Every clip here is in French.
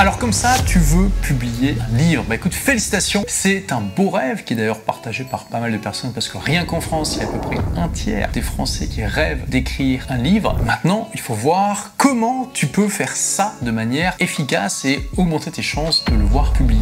Alors comme ça, tu veux publier un livre Bah écoute, félicitations, c'est un beau rêve qui est d'ailleurs partagé par pas mal de personnes parce que rien qu'en France, il y a à peu près un tiers des Français qui rêvent d'écrire un livre. Maintenant, il faut voir comment tu peux faire ça de manière efficace et augmenter tes chances de le voir publié.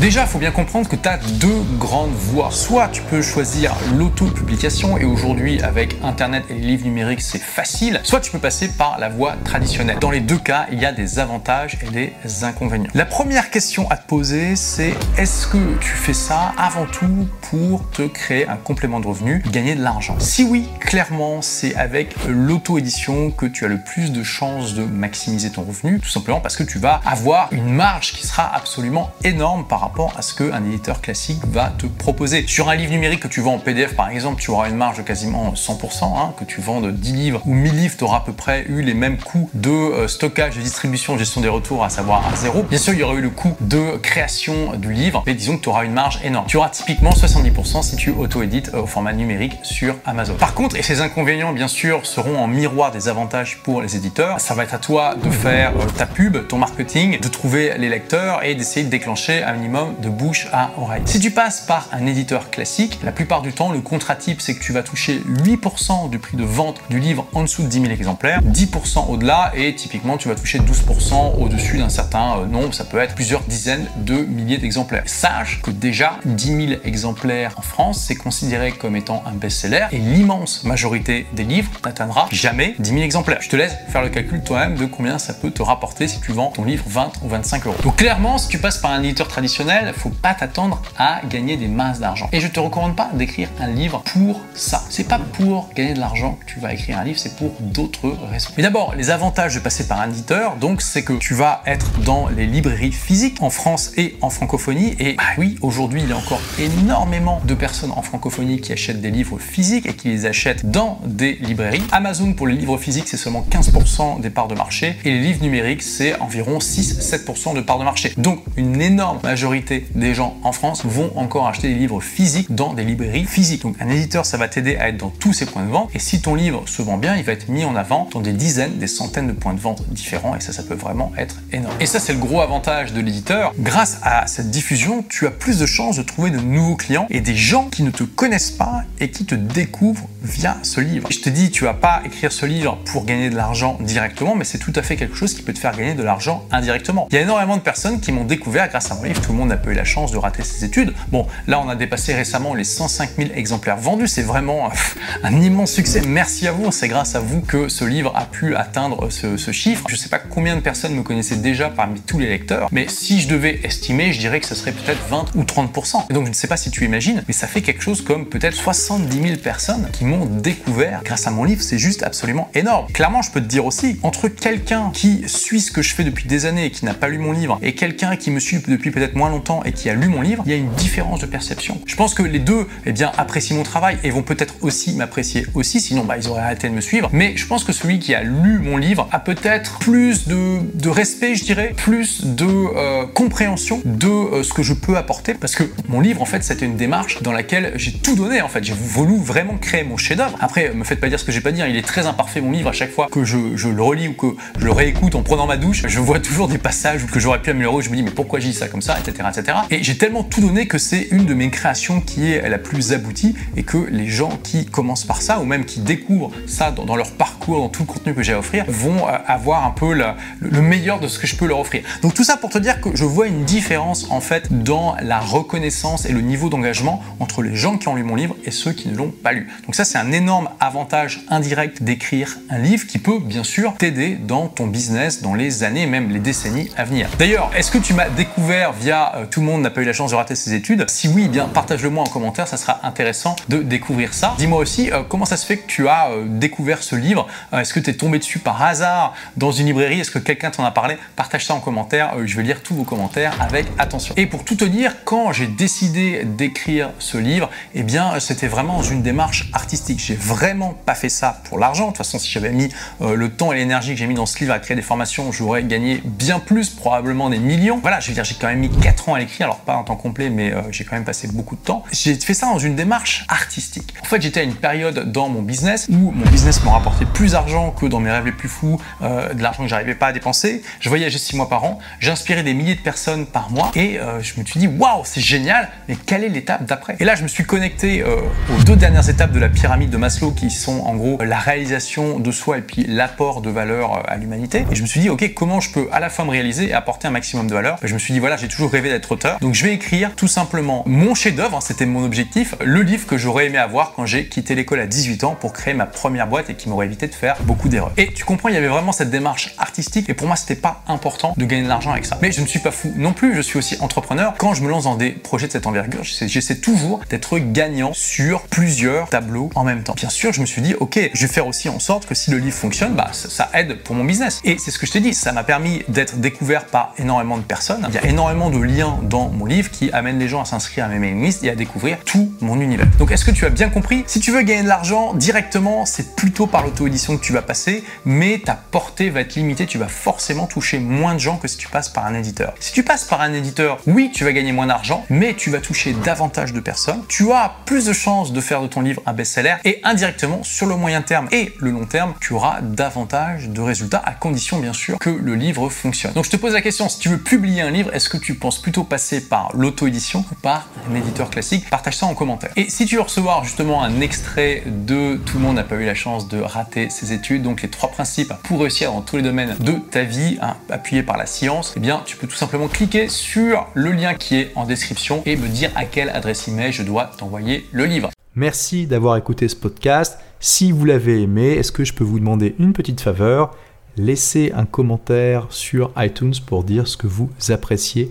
Déjà, il faut bien comprendre que tu as deux grandes voies. Soit tu peux choisir l'auto-publication, et aujourd'hui, avec Internet et les livres numériques, c'est facile. Soit tu peux passer par la voie traditionnelle. Dans les deux cas, il y a des avantages et des inconvénients. La première question à te poser, c'est est-ce que tu fais ça avant tout pour te créer un complément de revenu, gagner de l'argent? Si oui, clairement, c'est avec l'auto-édition que tu as le plus de chances de maximiser ton revenu, tout simplement parce que tu vas avoir une marge qui sera absolument énorme par rapport à ce qu'un éditeur classique va te proposer. Sur un livre numérique que tu vends en PDF par exemple, tu auras une marge de quasiment 100%, hein, que tu vendes 10 livres ou 1000 livres, tu auras à peu près eu les mêmes coûts de euh, stockage, de distribution, gestion des retours, à savoir à zéro. Bien sûr, il y aurait eu le coût de création du livre, mais disons que tu auras une marge énorme. Tu auras typiquement 70% si tu auto-édites euh, au format numérique sur Amazon. Par contre, et ces inconvénients bien sûr seront en miroir des avantages pour les éditeurs, ça va être à toi de faire euh, ta pub, ton marketing, de trouver les lecteurs et d'essayer de déclencher un minimum de bouche à oreille. Si tu passes par un éditeur classique, la plupart du temps, le contrat type, c'est que tu vas toucher 8% du prix de vente du livre en dessous de 10 000 exemplaires, 10% au-delà et typiquement, tu vas toucher 12% au-dessus d'un certain euh, nombre, ça peut être plusieurs dizaines de milliers d'exemplaires. Sache que déjà, 10 000 exemplaires en France, c'est considéré comme étant un best-seller et l'immense majorité des livres n'atteindra jamais 10 000 exemplaires. Je te laisse faire le calcul toi-même de combien ça peut te rapporter si tu vends ton livre 20 ou 25 euros. Donc clairement, si tu passes par un éditeur traditionnel, faut pas t'attendre à gagner des masses d'argent. Et je te recommande pas d'écrire un livre pour ça. C'est pas pour gagner de l'argent que tu vas écrire un livre, c'est pour d'autres raisons. Mais d'abord, les avantages de passer par un éditeur, donc c'est que tu vas être dans les librairies physiques en France et en francophonie. Et bah oui, aujourd'hui, il y a encore énormément de personnes en francophonie qui achètent des livres physiques et qui les achètent dans des librairies. Amazon pour les livres physiques, c'est seulement 15% des parts de marché et les livres numériques, c'est environ 6-7% de parts de marché. Donc une énorme majorité des gens en France vont encore acheter des livres physiques dans des librairies physiques. Donc un éditeur, ça va t'aider à être dans tous ces points de vente. Et si ton livre se vend bien, il va être mis en avant dans des dizaines, des centaines de points de vente différents. Et ça, ça peut vraiment être énorme. Et ça, c'est le gros avantage de l'éditeur. Grâce à cette diffusion, tu as plus de chances de trouver de nouveaux clients et des gens qui ne te connaissent pas et qui te découvrent via ce livre. je te dis, tu vas pas écrire ce livre pour gagner de l'argent directement, mais c'est tout à fait quelque chose qui peut te faire gagner de l'argent indirectement. Il y a énormément de personnes qui m'ont découvert grâce à mon livre. Tout le monde n'a pas eu la chance de rater ses études. Bon, là, on a dépassé récemment les 105 000 exemplaires vendus. C'est vraiment un immense succès. Merci à vous. C'est grâce à vous que ce livre a pu atteindre ce, chiffre. Je sais pas combien de personnes me connaissaient déjà parmi tous les lecteurs, mais si je devais estimer, je dirais que ce serait peut-être 20 ou 30%. Et donc, je ne sais pas si tu imagines, mais ça fait quelque chose comme peut-être 70 000 personnes qui m'ont découvert grâce à mon livre. C'est juste absolument énorme. Clairement, je peux te dire aussi, entre quelqu'un qui suit ce que je fais depuis des années et qui n'a pas lu mon livre et quelqu'un qui me suit depuis peut-être moins longtemps et qui a lu mon livre, il y a une différence de perception. Je pense que les deux, eh bien, apprécient mon travail et vont peut-être aussi m'apprécier aussi, sinon bah, ils auraient arrêté de me suivre. Mais je pense que celui qui a lu mon livre a peut-être plus de, respect, je dirais, plus de euh, compréhension de euh, ce que je peux apporter, parce que mon livre, en fait, c'était une démarche dans laquelle j'ai tout donné. En fait, j'ai voulu vraiment créer mon chef-d'œuvre. Après, me faites pas dire ce que j'ai pas dire. Il est très imparfait mon livre. À chaque fois que je, le relis ou que je le réécoute en prenant ma douche, je vois toujours des passages que j'aurais pu améliorer. je me dis mais pourquoi j'ai dit ça comme ça, etc., Et j'ai tellement tout donné que c'est une de mes créations qui est la plus aboutie et que les gens qui commencent par ça ou même qui découvrent ça dans, leur parcours, dans tout le contenu que j'ai à offrir, vont euh, avoir un peu le meilleur de ce que je peux leur offrir. Donc tout ça pour te dire que je vois une différence en fait dans la reconnaissance et le niveau d'engagement entre les gens qui ont lu mon livre et ceux qui ne l'ont pas lu. Donc ça c'est un énorme avantage indirect d'écrire un livre qui peut bien sûr t'aider dans ton business dans les années, même les décennies à venir. D'ailleurs, est-ce que tu m'as découvert via euh, Tout le monde n'a pas eu la chance de rater ses études Si oui, eh bien partage-le moi en commentaire, ça sera intéressant de découvrir ça. Dis-moi aussi euh, comment ça se fait que tu as euh, découvert ce livre? Est-ce que tu es tombé dessus par hasard dans une librairie? Est-ce que quelqu'un t'en a parlé? Partage ça en commentaire, je vais lire tous vos commentaires avec attention. Et pour tout te dire, quand j'ai décidé d'écrire ce livre, eh bien c'était vraiment dans une démarche artistique. J'ai vraiment pas fait ça pour l'argent. De toute façon, si j'avais mis le temps et l'énergie que j'ai mis dans ce livre à créer des formations, j'aurais gagné bien plus, probablement des millions. Voilà, je veux dire, j'ai quand même mis 4 4 ans à l'écrire, alors pas en temps complet, mais euh, j'ai quand même passé beaucoup de temps. J'ai fait ça dans une démarche artistique. En fait, j'étais à une période dans mon business où mon business me rapportait plus d'argent que dans mes rêves les plus fous, euh, de l'argent que j'arrivais pas à dépenser. Je voyageais 6 mois par an, j'inspirais des milliers de personnes par mois et euh, je me suis dit waouh, c'est génial, mais quelle est l'étape d'après? Et là, je me suis connecté aux deux dernières étapes de la pyramide de Maslow qui sont en gros la réalisation de soi et puis l'apport de valeur à l'humanité. Et je me suis dit ok, comment je peux à la fois me réaliser et apporter un maximum de valeur? Je me suis dit voilà, j'ai toujours rêvé d'être auteur, donc je vais écrire tout simplement mon chef-d'œuvre, hein, c'était mon objectif, le livre que j'aurais aimé avoir quand j'ai quitté l'école à 18 ans pour créer ma première boîte et qui m'aurait évité de faire beaucoup d'erreurs. Et tu comprends, il y avait vraiment cette démarche artistique et pour moi, c'était pas important de gagner de l'argent avec ça. Mais je ne suis pas fou non plus, je suis aussi entrepreneur. Quand je me lance dans des projets de cette envergure, j'essaie toujours d'être gagnant sur plusieurs tableaux en même temps. Bien sûr, je me suis dit, ok, je vais faire aussi en sorte que si le livre fonctionne, bah, ça, aide pour mon business. Et c'est ce que je t'ai dit, ça m'a permis d'être découvert par énormément de personnes. Il y a énormément de dans mon livre qui amènent les gens à s'inscrire à mes mailing lists et à découvrir tout mon univers. Donc est-ce que tu as bien compris? Si tu veux gagner de l'argent directement, c'est plutôt par l'auto-édition que tu vas passer, mais ta portée va être limitée, tu vas forcément toucher moins de gens que si tu passes par un éditeur. Si tu passes par un éditeur, oui, tu vas gagner moins d'argent, mais tu vas toucher davantage de personnes, tu as plus de chances de faire de ton livre un best-seller et indirectement sur le moyen terme et le long terme, tu auras davantage de résultats à condition bien sûr que le livre fonctionne. Donc je te pose la question, si tu veux publier un livre, est-ce que tu penses plutôt passer par l'auto-édition ou par un éditeur classique Partage ça en commentaire. Et si tu veux recevoir justement un extrait de Tout le monde n'a pas eu la chance de rater ses études, donc les trois principes pour réussir dans tous les domaines de ta vie, hein, appuyés par la science, eh bien tu peux tout simplement cliquer sur le lien qui est en description et me dire à quelle adresse email je dois t'envoyer le livre. Merci d'avoir écouté ce podcast. Si vous l'avez aimé, est-ce que je peux vous demander une petite faveur? Laissez un commentaire sur iTunes pour dire ce que vous appréciez